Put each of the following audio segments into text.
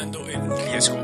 El riesgo.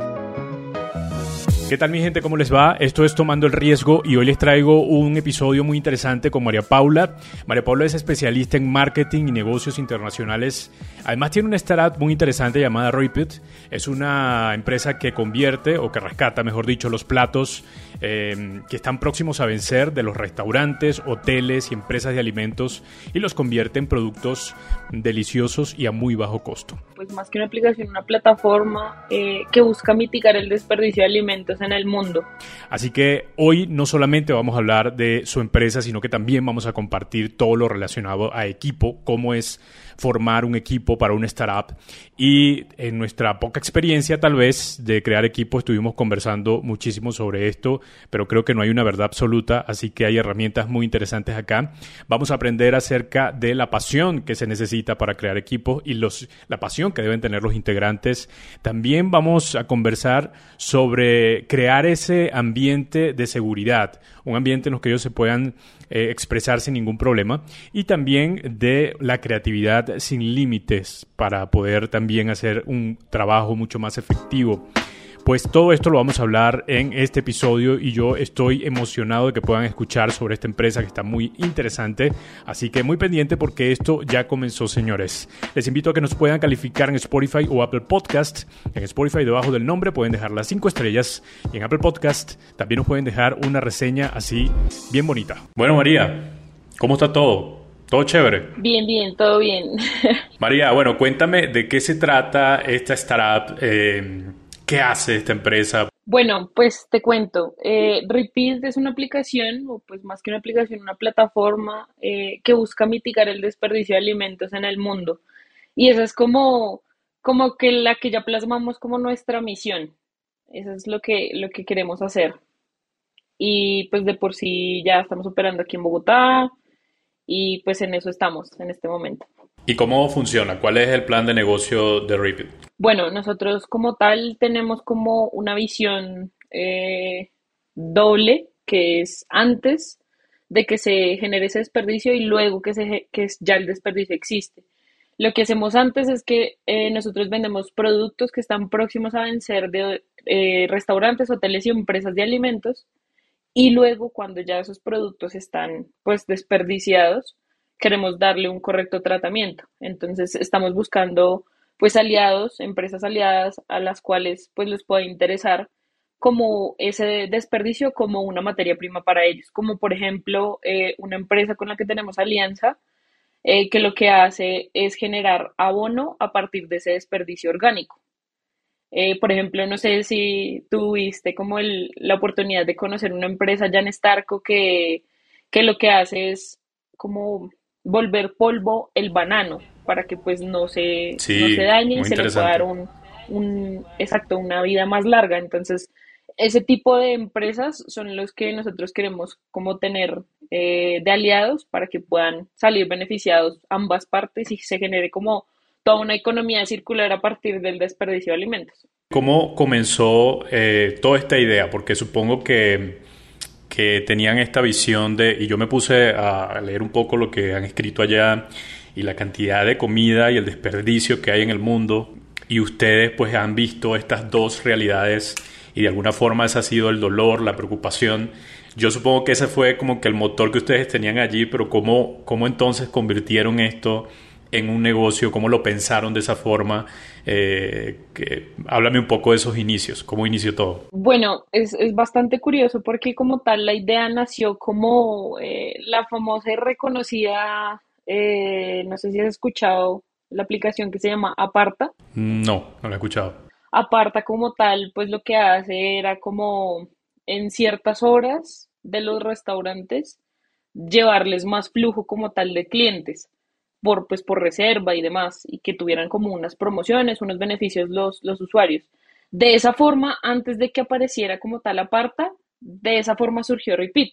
¿Qué tal mi gente? ¿Cómo les va? Esto es Tomando el Riesgo y hoy les traigo un episodio muy interesante con María Paula. María Paula es especialista en marketing y negocios internacionales. Además tiene una startup muy interesante llamada Repeat. Es una empresa que convierte o que rescata, mejor dicho, los platos eh, que están próximos a vencer de los restaurantes, hoteles y empresas de alimentos y los convierte en productos deliciosos y a muy bajo costo. Pues más que una aplicación, una plataforma eh, que busca mitigar el desperdicio de alimentos en el mundo. Así que hoy no solamente vamos a hablar de su empresa, sino que también vamos a compartir todo lo relacionado a equipo, cómo es formar un equipo para una startup. Y en nuestra poca experiencia tal vez de crear equipo estuvimos conversando muchísimo sobre esto, pero creo que no hay una verdad absoluta, así que hay herramientas muy interesantes acá. Vamos a aprender acerca de la pasión que se necesita para crear equipos y los, la pasión que deben tener los integrantes. También vamos a conversar sobre crear ese ambiente de seguridad, un ambiente en el que ellos se puedan eh, expresar sin ningún problema y también de la creatividad sin límites para poder también hacer un trabajo mucho más efectivo. Pues todo esto lo vamos a hablar en este episodio y yo estoy emocionado de que puedan escuchar sobre esta empresa que está muy interesante. Así que muy pendiente porque esto ya comenzó, señores. Les invito a que nos puedan calificar en Spotify o Apple Podcast. En Spotify, debajo del nombre, pueden dejar las 5 estrellas. Y en Apple Podcast también nos pueden dejar una reseña así bien bonita. Bueno, María, ¿cómo está todo? ¿Todo chévere? Bien, bien, todo bien. María, bueno, cuéntame de qué se trata esta startup. Eh, ¿Qué hace esta empresa? Bueno, pues te cuento. Eh, Repeat es una aplicación, o pues más que una aplicación, una plataforma eh, que busca mitigar el desperdicio de alimentos en el mundo. Y esa es como, como que la que ya plasmamos como nuestra misión. Eso es lo que, lo que queremos hacer. Y pues de por sí ya estamos operando aquí en Bogotá y pues en eso estamos en este momento. ¿Y cómo funciona? ¿Cuál es el plan de negocio de Repeat? Bueno, nosotros como tal tenemos como una visión eh, doble, que es antes de que se genere ese desperdicio y luego que, se, que ya el desperdicio existe. Lo que hacemos antes es que eh, nosotros vendemos productos que están próximos a vencer de eh, restaurantes, hoteles y empresas de alimentos y luego cuando ya esos productos están pues desperdiciados, queremos darle un correcto tratamiento. Entonces estamos buscando pues aliados, empresas aliadas a las cuales pues les pueda interesar como ese desperdicio como una materia prima para ellos, como por ejemplo eh, una empresa con la que tenemos alianza eh, que lo que hace es generar abono a partir de ese desperdicio orgánico. Eh, por ejemplo, no sé si tuviste como el, la oportunidad de conocer una empresa ya en Starco que, que lo que hace es como volver polvo el banano para que pues no se, no se dañe y se le pueda dar un, un, exacto, una vida más larga. Entonces, ese tipo de empresas son los que nosotros queremos como tener eh, de aliados para que puedan salir beneficiados ambas partes y se genere como toda una economía circular a partir del desperdicio de alimentos. ¿Cómo comenzó eh, toda esta idea? Porque supongo que que tenían esta visión de, y yo me puse a leer un poco lo que han escrito allá y la cantidad de comida y el desperdicio que hay en el mundo, y ustedes pues han visto estas dos realidades y de alguna forma ese ha sido el dolor, la preocupación. Yo supongo que ese fue como que el motor que ustedes tenían allí, pero ¿cómo, cómo entonces convirtieron esto en un negocio? ¿Cómo lo pensaron de esa forma? Eh, que, háblame un poco de esos inicios, ¿cómo inició todo? Bueno, es, es bastante curioso porque como tal la idea nació como eh, la famosa y reconocida, eh, no sé si has escuchado la aplicación que se llama Aparta. No, no la he escuchado. Aparta como tal, pues lo que hace era como en ciertas horas de los restaurantes llevarles más flujo como tal de clientes por, pues, por reserva y demás, y que tuvieran como unas promociones, unos beneficios los, los usuarios. De esa forma, antes de que apareciera como tal aparta, de esa forma surgió Repeat.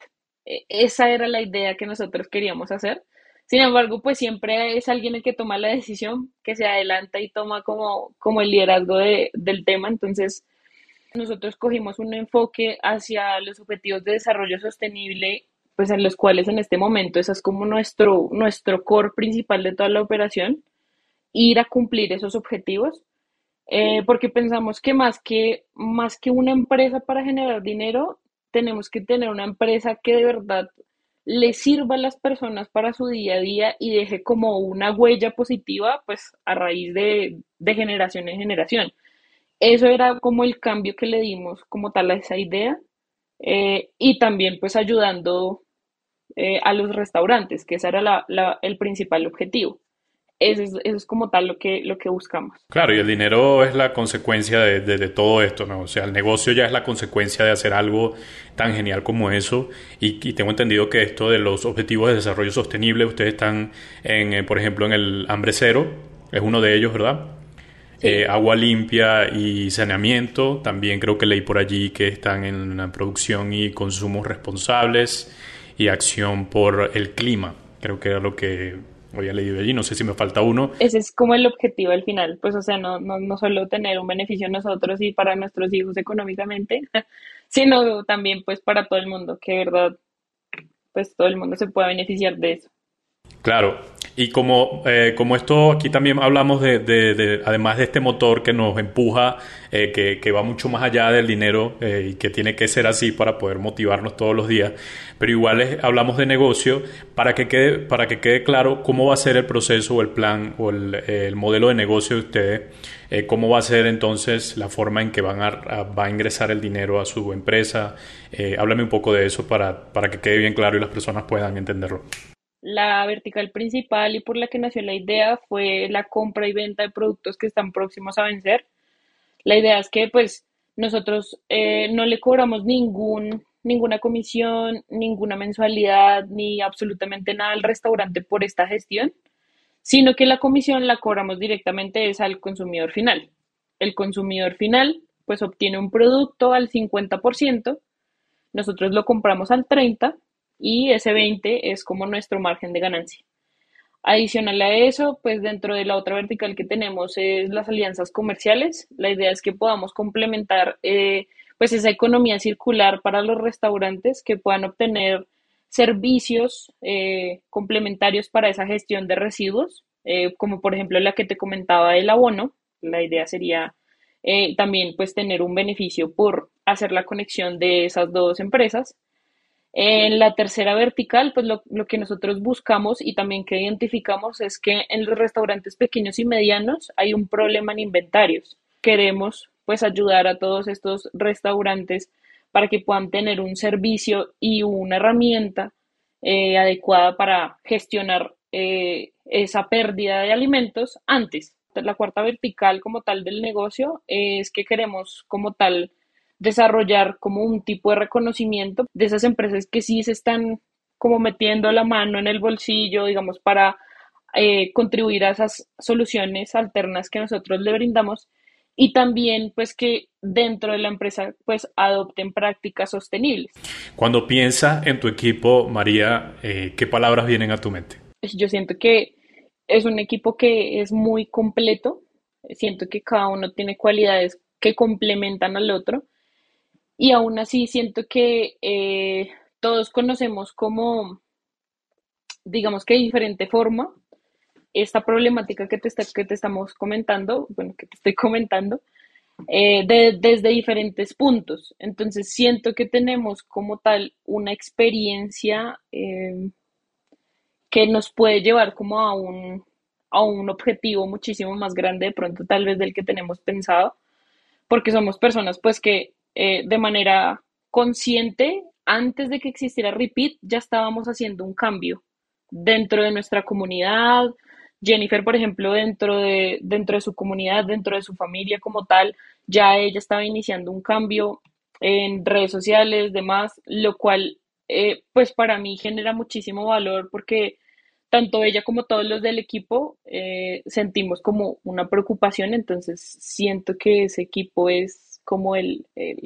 E, esa era la idea que nosotros queríamos hacer. Sin embargo, pues siempre es alguien el que toma la decisión, que se adelanta y toma como, como el liderazgo de, del tema. Entonces, nosotros cogimos un enfoque hacia los objetivos de desarrollo sostenible pues en los cuales en este momento esa es como nuestro, nuestro core principal de toda la operación, ir a cumplir esos objetivos eh, porque pensamos que más, que más que una empresa para generar dinero, tenemos que tener una empresa que de verdad le sirva a las personas para su día a día y deje como una huella positiva, pues a raíz de, de generación en generación. Eso era como el cambio que le dimos como tal a esa idea eh, y también pues ayudando eh, a los restaurantes, que ese era la, el principal objetivo. Eso es, eso es, como tal lo que, lo que buscamos. Claro, y el dinero es la consecuencia de, de, de, todo esto, ¿no? O sea, el negocio ya es la consecuencia de hacer algo tan genial como eso. Y, y tengo entendido que esto de los objetivos de desarrollo sostenible, ustedes están, en, eh, por ejemplo, en el hambre cero, es uno de ellos, ¿verdad? Sí. Eh, agua limpia y saneamiento, también creo que leí por allí que están en la producción y consumos responsables y acción por el clima. Creo que era lo que había leído allí, no sé si me falta uno. Ese es como el objetivo al final, pues o sea, no, no, no solo tener un beneficio nosotros y para nuestros hijos económicamente, sino también pues para todo el mundo, que de verdad pues todo el mundo se pueda beneficiar de eso. Claro, y como, eh, como esto, aquí también hablamos de, de, de, además de este motor que nos empuja, eh, que, que, va mucho más allá del dinero eh, y que tiene que ser así para poder motivarnos todos los días, pero igual es, hablamos de negocio para que, quede, para que quede claro cómo va a ser el proceso o el plan o el, el modelo de negocio de ustedes, eh, cómo va a ser entonces la forma en que van a, a va a ingresar el dinero a su empresa. Eh, háblame un poco de eso para, para que quede bien claro y las personas puedan entenderlo. La vertical principal y por la que nació la idea fue la compra y venta de productos que están próximos a vencer. La idea es que pues nosotros eh, no le cobramos ningún, ninguna comisión, ninguna mensualidad, ni absolutamente nada al restaurante por esta gestión, sino que la comisión la cobramos directamente es al consumidor final. El consumidor final pues obtiene un producto al 50%, nosotros lo compramos al 30% y ese 20 es como nuestro margen de ganancia. Adicional a eso, pues dentro de la otra vertical que tenemos es las alianzas comerciales. La idea es que podamos complementar eh, pues esa economía circular para los restaurantes que puedan obtener servicios eh, complementarios para esa gestión de residuos, eh, como por ejemplo la que te comentaba del abono. La idea sería también pues tener un beneficio por hacer la conexión de esas dos empresas. En la tercera vertical, pues lo, lo, que nosotros buscamos y también que identificamos es que en los restaurantes pequeños y medianos hay un problema en inventarios. Queremos pues ayudar a todos estos restaurantes para que puedan tener un servicio y una herramienta eh, adecuada para gestionar eh, esa pérdida de alimentos antes. La cuarta vertical como tal del negocio es que queremos como tal desarrollar como un tipo de reconocimiento de esas empresas que sí se están como metiendo la mano en el bolsillo, digamos, para eh, contribuir a esas soluciones alternas que nosotros le brindamos y también pues que dentro de la empresa pues adopten prácticas sostenibles. Cuando piensas en tu equipo, María, eh, ¿qué palabras vienen a tu mente? Yo siento que es un equipo que es muy completo, siento que cada uno tiene cualidades que complementan al otro y aún así siento que eh, todos conocemos como, digamos que de diferente forma, esta problemática que te, está, que te estamos comentando, bueno, que te estoy comentando, eh, de, desde diferentes puntos. Entonces siento que tenemos como tal una experiencia eh, que nos puede llevar como a un, a un objetivo muchísimo más grande de pronto tal vez del que tenemos pensado, porque somos personas pues que eh, de manera consciente, antes de que existiera Repeat, ya estábamos haciendo un cambio dentro de nuestra comunidad. Jennifer, por ejemplo, dentro de, dentro de su comunidad, dentro de su familia como tal, ya ella estaba iniciando un cambio en redes sociales, demás, lo cual, eh, pues para mí genera muchísimo valor porque tanto ella como todos los del equipo eh, sentimos como una preocupación, entonces siento que ese equipo es como el, el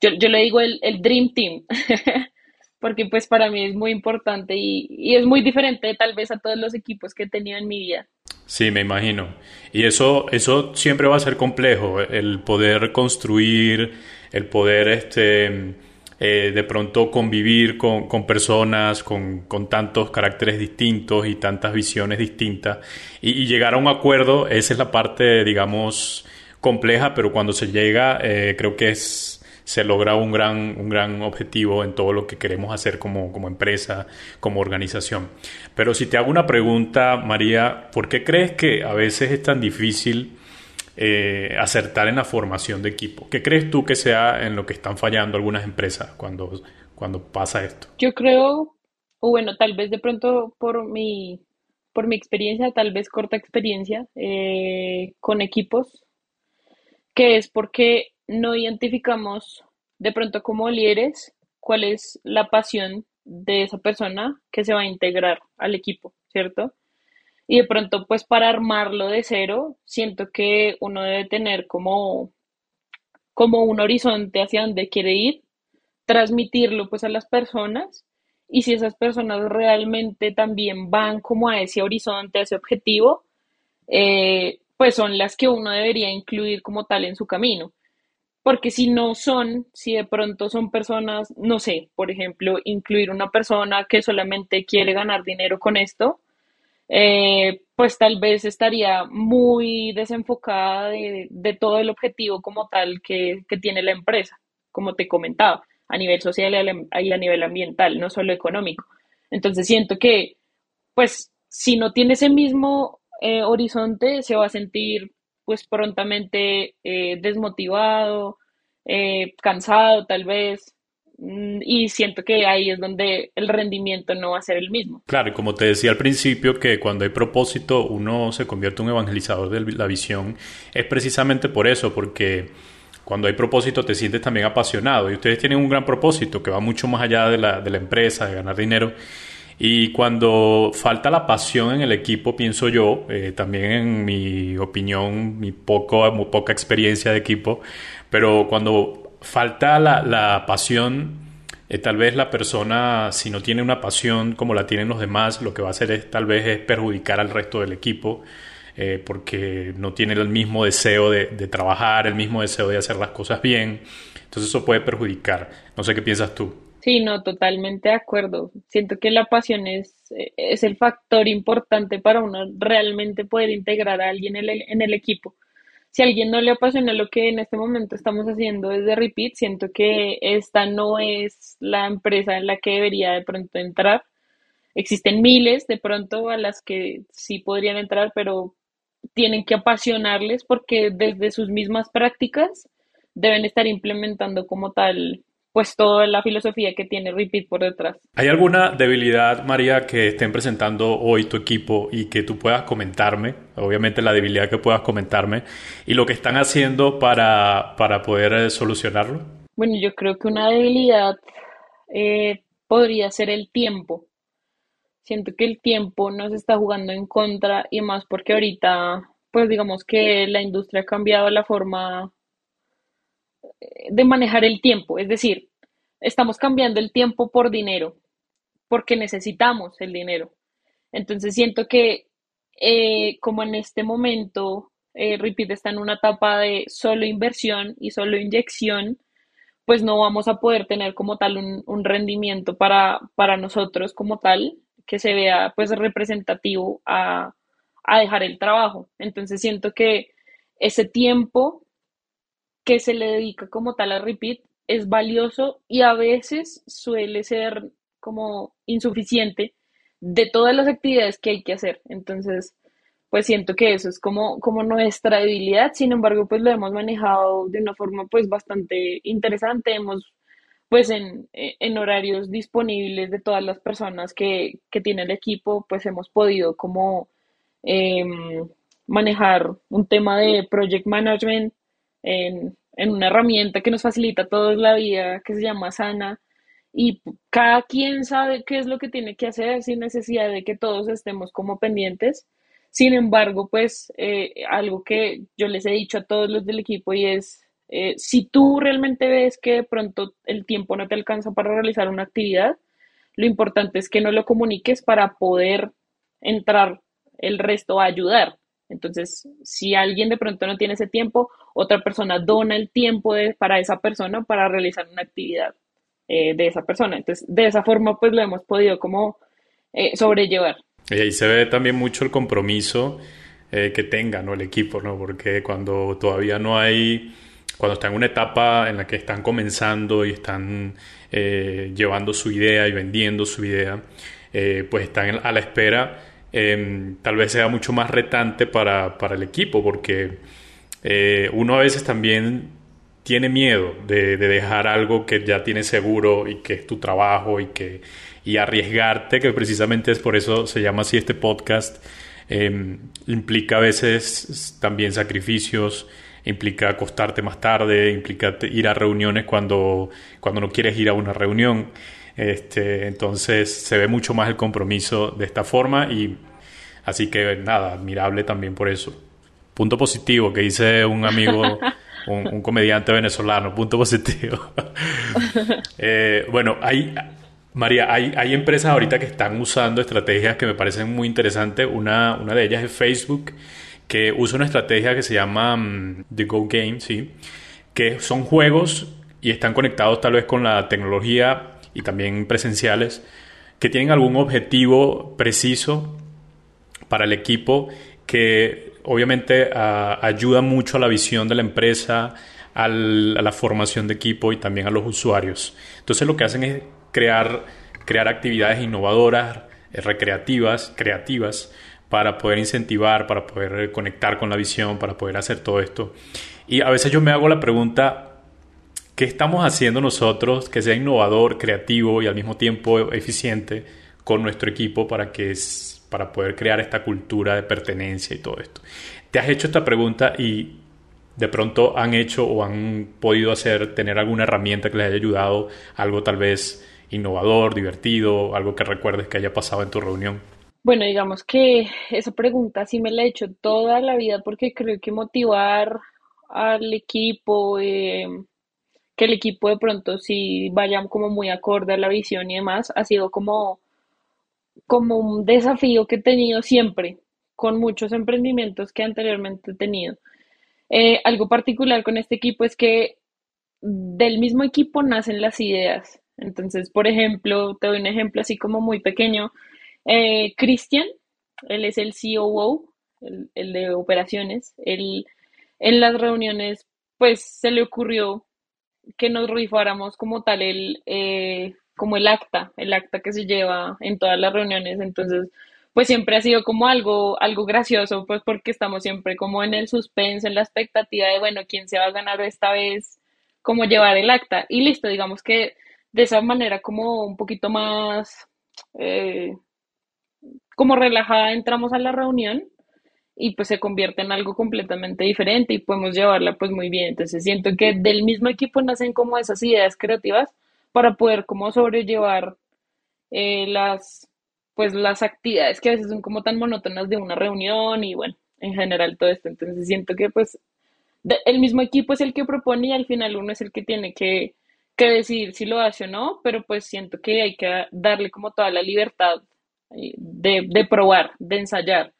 yo, yo, le digo el, el Dream Team, porque pues para mí es muy importante y, y, es muy diferente tal vez a todos los equipos que he tenido en mi vida. Sí, me imagino. Y eso, eso siempre va a ser complejo, el poder construir, el poder este, eh, de pronto convivir con, con personas con, con, tantos caracteres distintos y tantas visiones distintas y, y llegar a un acuerdo, esa es la parte, digamos, compleja, pero cuando se llega eh, creo que es se logra un gran, un gran objetivo en todo lo que queremos hacer como, como empresa, como organización. Pero si te hago una pregunta, María, ¿por qué crees que a veces es tan difícil eh, acertar en la formación de equipo? ¿Qué crees tú que sea en lo que están fallando algunas empresas cuando, cuando pasa esto? Yo creo, o bueno, tal vez de pronto por mi, por mi experiencia, tal vez corta experiencia eh, con equipos, que es porque no identificamos de pronto como líderes cuál es la pasión de esa persona que se va a integrar al equipo, ¿cierto? Y de pronto, pues para armarlo de cero, siento que uno debe tener como, como un horizonte hacia donde quiere ir, transmitirlo pues a las personas y si esas personas realmente también van como a ese horizonte, a ese objetivo, eh, pues son las que uno debería incluir como tal en su camino porque si no son, si de pronto son personas, no sé, por ejemplo, incluir una persona que solamente quiere ganar dinero con esto, eh, pues tal vez estaría muy desenfocada de, todo el objetivo como tal que, tiene la empresa, como te comentaba, a nivel social y a nivel ambiental, no solo económico. Entonces siento que, pues, si no tiene ese mismo eh, horizonte, se va a sentir pues prontamente eh, desmotivado, eh, cansado tal vez, mm, y siento que ahí es donde el rendimiento no va a ser el mismo. Claro, como te decía al principio, que cuando hay propósito uno se convierte en un evangelizador de la visión, es precisamente por eso, porque cuando hay propósito te sientes también apasionado y ustedes tienen un gran propósito que va mucho más allá de la, de la empresa, de ganar dinero y cuando falta la pasión en el equipo, pienso yo, eh, también en mi opinión, mi poco, poca experiencia de equipo, pero cuando falta la, la pasión, eh, tal vez la persona, si no tiene una pasión como la tienen los demás, lo que va a hacer es tal vez es perjudicar al resto del equipo. Eh, porque no tiene el mismo deseo de, de trabajar, el mismo deseo de hacer las cosas bien. Entonces eso puede perjudicar. No sé qué piensas tú. Sí, no, totalmente de acuerdo. Siento que la pasión es, es el factor importante para uno realmente poder integrar a alguien en el, en el equipo. Si a alguien no le apasiona lo que en este momento estamos haciendo desde Repeat, siento que esta no es la empresa en la que debería de pronto entrar. Existen miles de pronto a las que sí podrían entrar, pero tienen que apasionarles porque desde sus mismas prácticas deben estar implementando como tal pues toda la filosofía que tiene Repeat por detrás. ¿Hay alguna debilidad, María, que estén presentando hoy tu equipo y que tú puedas comentarme? Obviamente la debilidad que puedas comentarme y lo que están haciendo para, para poder eh, solucionarlo. Bueno, yo creo que una debilidad eh, podría ser el tiempo. Siento que el tiempo nos está jugando en contra y más porque ahorita, pues digamos que la industria ha cambiado la forma de manejar el tiempo, es decir, estamos cambiando el tiempo por dinero, porque necesitamos el dinero. Entonces siento que eh, como en este momento eh, está en una etapa de solo inversión y solo inyección, pues no vamos a poder tener como tal un, rendimiento para, para, nosotros como tal que se vea pues representativo a, a dejar el trabajo. Entonces siento que ese tiempo que se le dedica como tal a repeat es valioso y a veces suele ser como insuficiente de todas las actividades que hay que hacer. Entonces, pues siento que eso es como, como nuestra debilidad. Sin embargo, pues lo hemos manejado de una forma pues bastante interesante. Hemos pues en, en horarios disponibles de todas las personas que, que tiene el equipo, pues hemos podido como em, manejar un tema de project management en, una herramienta que nos facilita toda la vida, que se llama Sana, y cada quien sabe qué es lo que tiene que hacer sin necesidad de que todos estemos como pendientes. Sin embargo, pues eh, algo que yo les he dicho a todos los del equipo y es, eh, si tú realmente ves que de pronto el tiempo no te alcanza para realizar una actividad, lo importante es que no lo comuniques para poder entrar el resto a ayudar. Entonces, si alguien de pronto no tiene ese tiempo, otra persona dona el tiempo para esa persona para realizar una actividad eh, de esa persona. Entonces, de esa forma, pues lo hemos podido como eh, sobrellevar. Y ahí se ve también mucho el compromiso eh, que tenga ¿no? el equipo, ¿no? porque cuando todavía no hay, cuando están en una etapa en la que están comenzando y están eh, llevando su idea y vendiendo su idea, eh, pues están a la espera, em, tal vez sea mucho más retante para, para el equipo, porque uno a veces también tiene miedo de, de, dejar algo que ya tiene seguro y que es tu trabajo y que y arriesgarte, que precisamente es por eso se llama así este podcast, Em, implica a veces también sacrificios, implica acostarte más tarde, implica ir a reuniones cuando, cuando no quieres ir a una reunión. Este, entonces se ve mucho más el compromiso de esta forma y así que nada, admirable también por eso. Punto positivo que dice un amigo, un, comediante venezolano, punto positivo. Eh, bueno, hay, María, hay, hay, empresas ahorita que están usando estrategias que me parecen muy interesantes. Una, una de ellas es Facebook, que usa una estrategia que se llama mm, The Go Game, ¿sí? que son juegos y están conectados tal vez con la tecnología y también presenciales, que tienen algún objetivo preciso para el equipo que obviamente ayuda mucho a la visión de la empresa, a la formación de equipo y también a los usuarios. Entonces lo que hacen es crear, crear actividades innovadoras, eh, recreativas, creativas, para poder incentivar, para poder conectar con la visión, para poder hacer todo esto. Y a veces yo me hago la pregunta, ¿qué estamos haciendo nosotros que sea innovador, creativo y al mismo tiempo eficiente con nuestro equipo para, que, para poder crear esta cultura de pertenencia y todo esto? ¿Te has hecho esta pregunta y de pronto han hecho o han podido hacer, tener alguna herramienta que les haya ayudado, algo tal vez innovador, divertido, algo que recuerdes que haya pasado en tu reunión? Bueno, digamos que esa pregunta sí me la he hecho toda la vida porque creo que motivar al equipo, eh, que el equipo de pronto sí vaya como muy acorde a la visión y demás, ha sido como, como un desafío que he tenido siempre con muchos emprendimientos que anteriormente he tenido. Eh, algo particular con este equipo es que del mismo equipo nacen las ideas. Entonces, por ejemplo, te doy un ejemplo así como muy pequeño. Eh, Cristian, él es el COO, el, el de operaciones. Él, en las reuniones, pues se le ocurrió que nos rifáramos como tal el, eh, como el acta, el acta que se lleva en todas las reuniones. Entonces, pues siempre ha sido como algo, algo gracioso, pues porque estamos siempre como en el suspenso, en la expectativa de, bueno, quién se va a ganar esta vez, cómo llevar el acta. Y listo, digamos que de esa manera como un poquito más, eh, como relajada entramos a la reunión y pues se convierte en algo completamente diferente y podemos llevarla pues muy bien. Entonces siento que del mismo equipo nacen como esas ideas creativas para poder como sobrellevar eh, las pues las actividades que a veces son como tan monótonas de una reunión y bueno, en general todo esto. Entonces siento que pues el mismo equipo es el que propone y al final uno es el que tiene que que decidir si lo hace o no, pero pues siento que hay que darle como toda la libertad eh, de, probar, de ensayar.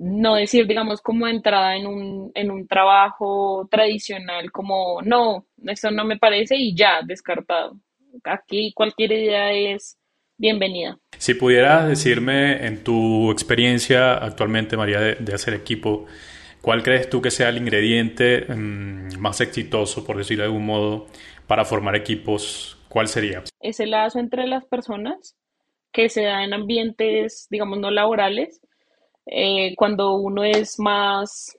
No decir, digamos, como entrada en un, en un trabajo tradicional, como, no, eso no me parece y ya, descartado. Aquí cualquier idea es bienvenida. Si pudieras decirme en tu experiencia actualmente, María, de, hacer equipo, ¿cuál crees tú que sea el ingrediente mm, más exitoso, por decirlo de algún modo, para formar equipos, ¿cuál sería? Ese lazo entre las personas que se da en ambientes, digamos, no laborales, eh, cuando uno es más,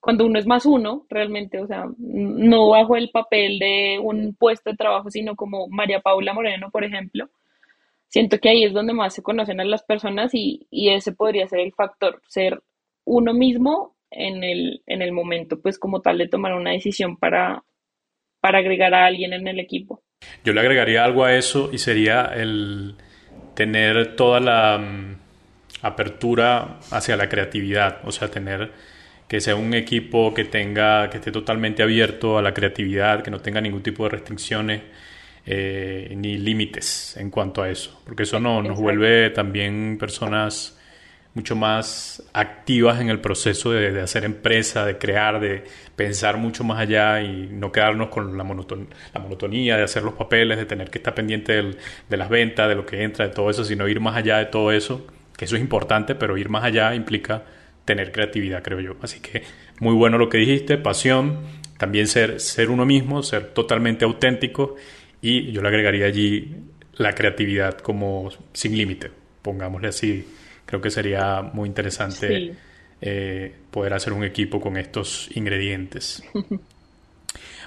cuando uno es más uno, realmente, o sea, no bajo el papel de un puesto de trabajo, sino como María Paula Moreno, por ejemplo, siento que ahí es donde más se conocen a las personas y, y ese podría ser el factor, ser uno mismo en el, en el momento, pues como tal de tomar una decisión para, para agregar a alguien en el equipo. Yo le agregaría algo a eso y sería el tener toda la apertura hacia la creatividad, o sea, tener que sea un equipo que tenga, que esté totalmente abierto a la creatividad, que no tenga ningún tipo de restricciones eh, ni límites en cuanto a eso, porque eso no, nos vuelve también personas mucho más activas en el proceso de, hacer empresa, de crear, de pensar mucho más allá y no quedarnos con la, la monotonía de hacer los papeles, de tener que estar pendiente de las ventas, de lo que entra, de todo eso, sino ir más allá de todo eso, que eso es importante, pero ir más allá implica tener creatividad, creo yo. Así que muy bueno lo que dijiste, pasión, también ser, ser uno mismo, ser totalmente auténtico y yo le agregaría allí la creatividad como sin límite, pongámosle así. Creo que sería muy interesante eh, poder hacer un equipo con estos ingredientes.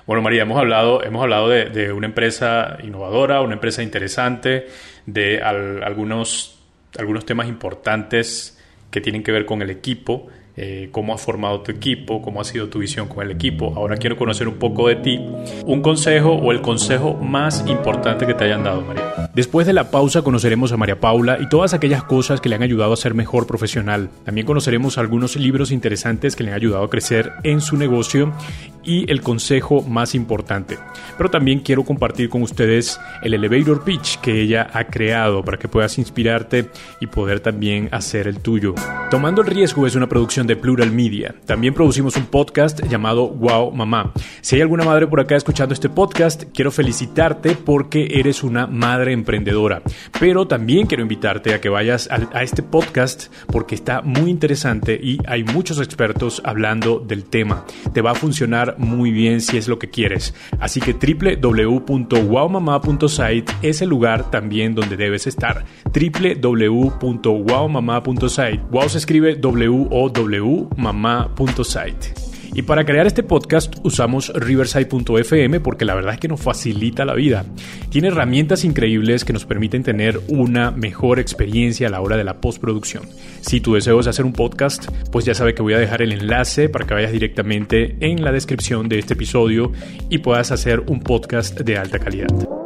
Bueno, María, hemos hablado, hemos hablado de, una empresa innovadora, una empresa interesante, de algunos, algunos temas importantes que tienen que ver con el equipo. Eh, cómo has formado tu equipo, cómo ha sido tu visión con el equipo. Ahora quiero conocer un poco de ti. Un consejo o el consejo más importante que te hayan dado, María. Después de la pausa conoceremos a María Paula y todas aquellas cosas que le han ayudado a ser mejor profesional. También conoceremos algunos libros interesantes que le han ayudado a crecer en su negocio y el consejo más importante. Pero también quiero compartir con ustedes el elevator pitch que ella ha creado para que puedas inspirarte y poder también hacer el tuyo. Tomando el riesgo es una producción de Plural Media. También producimos un podcast llamado Wow Mamá. Si hay alguna madre por acá escuchando este podcast, quiero felicitarte porque eres una madre emprendedora. Pero también quiero invitarte a que vayas a, este podcast porque está muy interesante y hay muchos expertos hablando del tema. Te va a funcionar muy bien si es lo que quieres. Así que www.wowmama.site es el lugar también donde debes estar. www.wowmama.site. Wow se escribe W-O-W www.mamá.site. Y para crear este podcast usamos riverside.fm porque la verdad es que nos facilita la vida. Tiene herramientas increíbles que nos permiten tener una mejor experiencia a la hora de la postproducción. Si tu deseo es hacer un podcast, pues ya sabe que voy a dejar el enlace para que vayas directamente en la descripción de este episodio y puedas hacer un podcast de alta calidad.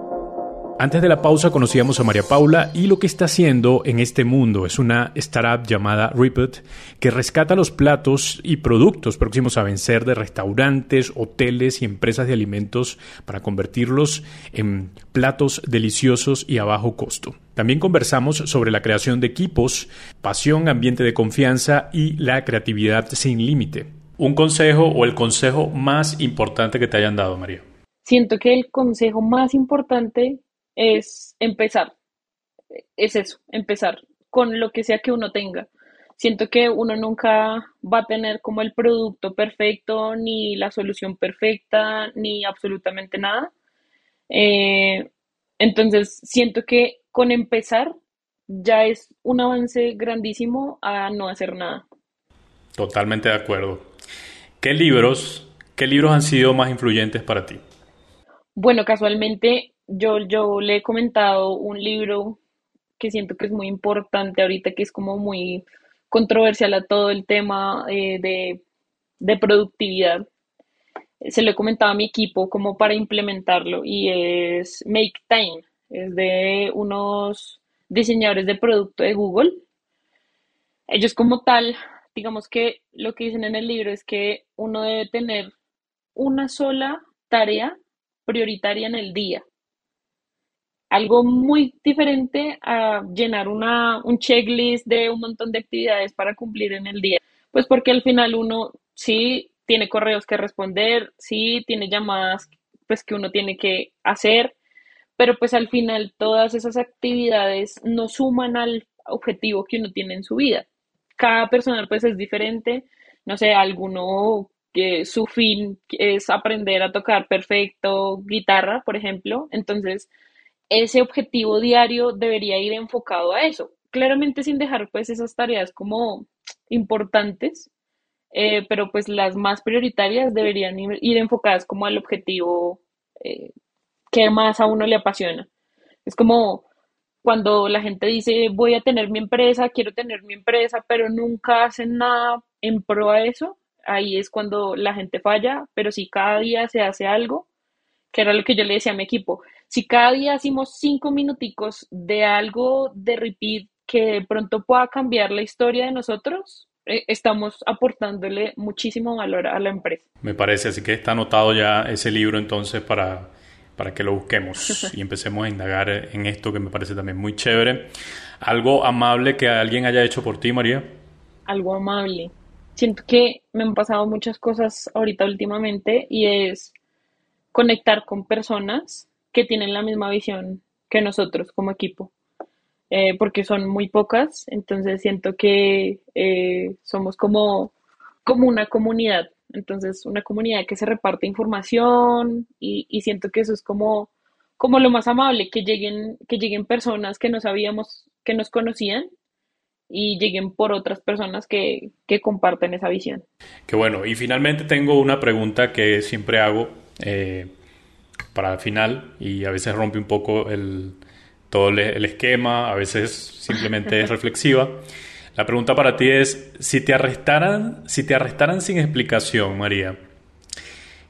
Antes de la pausa conocíamos a María Paula y lo que está haciendo en este mundo es una startup llamada Ripet que rescata los platos y productos próximos a vencer de restaurantes, hoteles y empresas de alimentos para convertirlos en platos deliciosos y a bajo costo. También conversamos sobre la creación de equipos, pasión, ambiente de confianza y la creatividad sin límite. Un consejo o el consejo más importante que te hayan dado, María. Siento que el consejo más importante es empezar. Es eso, empezar con lo que sea que uno tenga. Siento que uno nunca va a tener como el producto perfecto, ni la solución perfecta, ni absolutamente nada. Eh, entonces, siento que con empezar ya es un avance grandísimo a no hacer nada. Totalmente de acuerdo. ¿Qué libros, qué libros han sido más influyentes para ti? Bueno, casualmente yo, yo le he comentado un libro que siento que es muy importante ahorita, que es como muy controversial a todo el tema eh, de, de, productividad. Se lo he comentado a mi equipo como para implementarlo y es Make Time, es de unos diseñadores de producto de Google. Ellos como tal, digamos que lo que dicen en el libro es que uno debe tener una sola tarea prioritaria en el día algo muy diferente a llenar una, un checklist de un montón de actividades para cumplir en el día. Pues porque al final uno sí tiene correos que responder, sí tiene llamadas pues que uno tiene que hacer, pero pues al final todas esas actividades no suman al objetivo que uno tiene en su vida. Cada persona pues es diferente, no sé, alguno que su fin es aprender a tocar perfecto guitarra, por ejemplo, entonces ese objetivo diario debería ir enfocado a eso. Claramente sin dejar pues esas tareas como importantes, eh, pero pues las más prioritarias deberían ir, enfocadas como al objetivo eh, que más a uno le apasiona. Es como cuando la gente dice voy a tener mi empresa, quiero tener mi empresa, pero nunca hacen nada en pro a eso, ahí es cuando la gente falla, pero si cada día se hace algo, que era lo que yo le decía a mi equipo, si cada día hacemos cinco minuticos de algo de repeat que de pronto pueda cambiar la historia de nosotros, eh, estamos aportándole muchísimo valor a la empresa. Me parece, así que está anotado ya ese libro entonces para, para que lo busquemos y empecemos a indagar en esto que me parece también muy chévere. ¿Algo amable que alguien haya hecho por ti, María? Algo amable. Siento que me han pasado muchas cosas ahorita últimamente y es conectar con personas que tienen la misma visión que nosotros como equipo. eh, porque son muy pocas, entonces siento que eh, somos como, como una comunidad, entonces una comunidad que se reparte información y, y siento que eso es como, como lo más amable, que lleguen, que lleguen personas que no sabíamos que nos conocían y lleguen por otras personas que, que comparten esa visión. Qué bueno. Y finalmente tengo una pregunta que siempre hago eh, para el final y a veces rompe un poco el, todo el esquema, a veces simplemente es reflexiva. La pregunta para ti es, si te arrestaran, si te arrestaran sin explicación, María,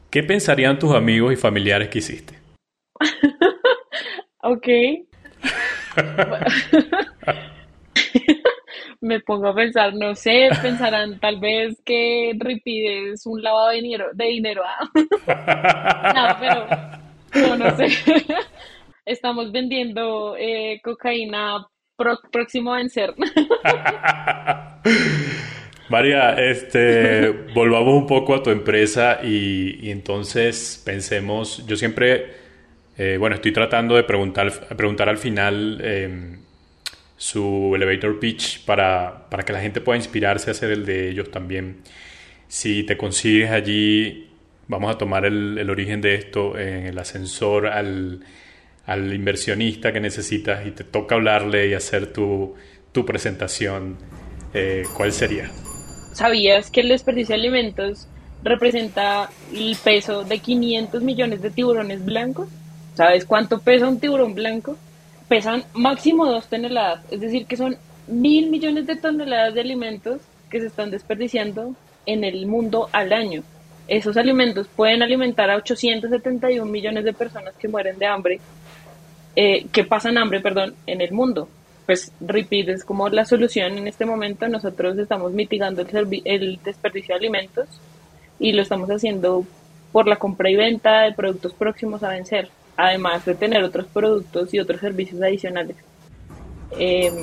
¿qué pensarían tus amigos y familiares que hiciste? ok. me pongo a pensar, no sé, pensarán tal vez que Ripid es un lavado de dinero, de dinero. ¿ah? no, pero no, no sé. Estamos vendiendo eh, cocaína próximo a vencer. María, este, volvamos un poco a tu empresa y, entonces pensemos, yo siempre, eh, bueno, estoy tratando de preguntar, preguntar al final em, su elevator pitch para, para, que la gente pueda inspirarse a hacer el de ellos también. Si te consigues allí, vamos a tomar el, origen de esto en el ascensor al, inversionista que necesitas y te toca hablarle y hacer tu, tu presentación, eh, ¿cuál sería? ¿Sabías que el desperdicio de alimentos representa el peso de 500 millones de tiburones blancos? ¿Sabes cuánto pesa un tiburón blanco? pesan máximo dos toneladas, es decir, que son mil millones de toneladas de alimentos que se están desperdiciando en el mundo al año. Esos alimentos pueden alimentar a 871 millones de personas que mueren de hambre, eh, que pasan hambre, perdón, en el mundo. Pues Repeat es como la solución en este momento. Nosotros estamos mitigando el, el desperdicio de alimentos y lo estamos haciendo por la compra y venta de productos próximos a vencer además de tener otros productos y otros servicios adicionales. Em,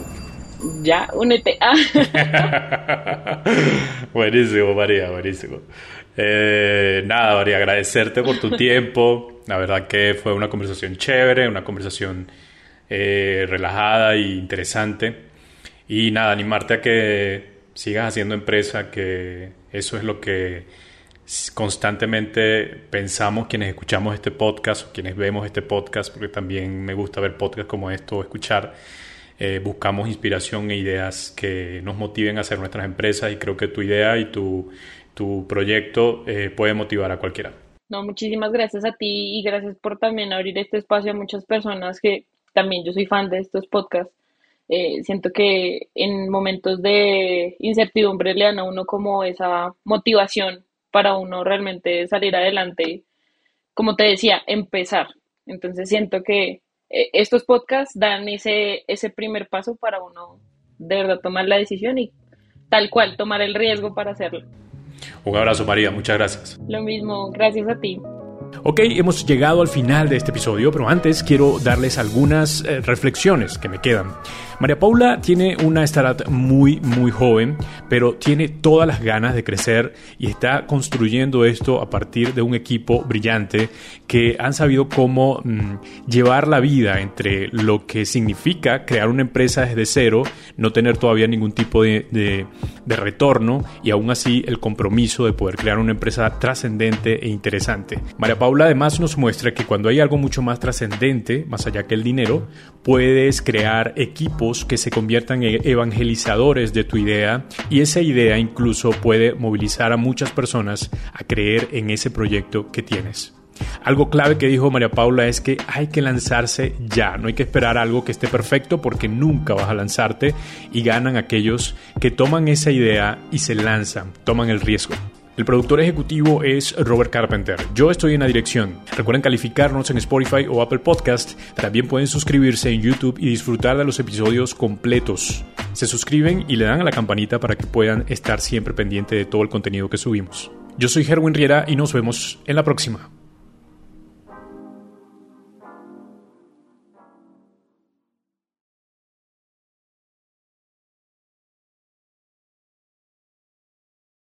ya, únete. buenísimo, María, buenísimo. Eh, nada, María, agradecerte por tu tiempo. La verdad que fue una conversación chévere, una conversación eh, relajada e interesante. Y nada, animarte a que sigas haciendo empresa, que eso es lo que constantemente pensamos quienes escuchamos este podcast o quienes vemos este podcast, porque también me gusta ver podcasts como esto o escuchar, eh, buscamos inspiración e ideas que nos motiven a hacer nuestras empresas y creo que tu idea y tu, tu proyecto eh, puede motivar a cualquiera. No, muchísimas gracias a ti y gracias por también abrir este espacio a muchas personas que también yo soy fan de estos podcasts. Eh, siento que en momentos de incertidumbre le dan a uno como esa motivación para uno realmente salir adelante, como te decía, empezar. Entonces siento que estos podcasts dan ese, ese primer paso para uno de verdad tomar la decisión y tal cual tomar el riesgo para hacerlo. Un abrazo María, muchas gracias. Lo mismo, gracias a ti. Ok, hemos llegado al final de este episodio, pero antes quiero darles algunas eh, reflexiones que me quedan. María Paula tiene una startup muy, muy joven, pero tiene todas las ganas de crecer y está construyendo esto a partir de un equipo brillante que han sabido cómo mm, llevar la vida entre lo que significa crear una empresa desde cero, no tener todavía ningún tipo de, de retorno y aún así el compromiso de poder crear una empresa trascendente e interesante. María Paula además nos muestra que cuando hay algo mucho más trascendente, más allá que el dinero, puedes crear equipos que se conviertan en evangelizadores de tu idea y esa idea incluso puede movilizar a muchas personas a creer en ese proyecto que tienes. Algo clave que dijo María Paula es que hay que lanzarse ya, no hay que esperar algo que esté perfecto porque nunca vas a lanzarte y ganan aquellos que toman esa idea y se lanzan, toman el riesgo. El productor ejecutivo es Robert Carpenter. Yo estoy en la dirección. Recuerden calificarnos en Spotify o Apple Podcast. También pueden suscribirse en YouTube y disfrutar de los episodios completos. Se suscriben y le dan a la campanita para que puedan estar siempre pendiente de todo el contenido que subimos. Yo soy Herwin Riera y nos vemos en la próxima.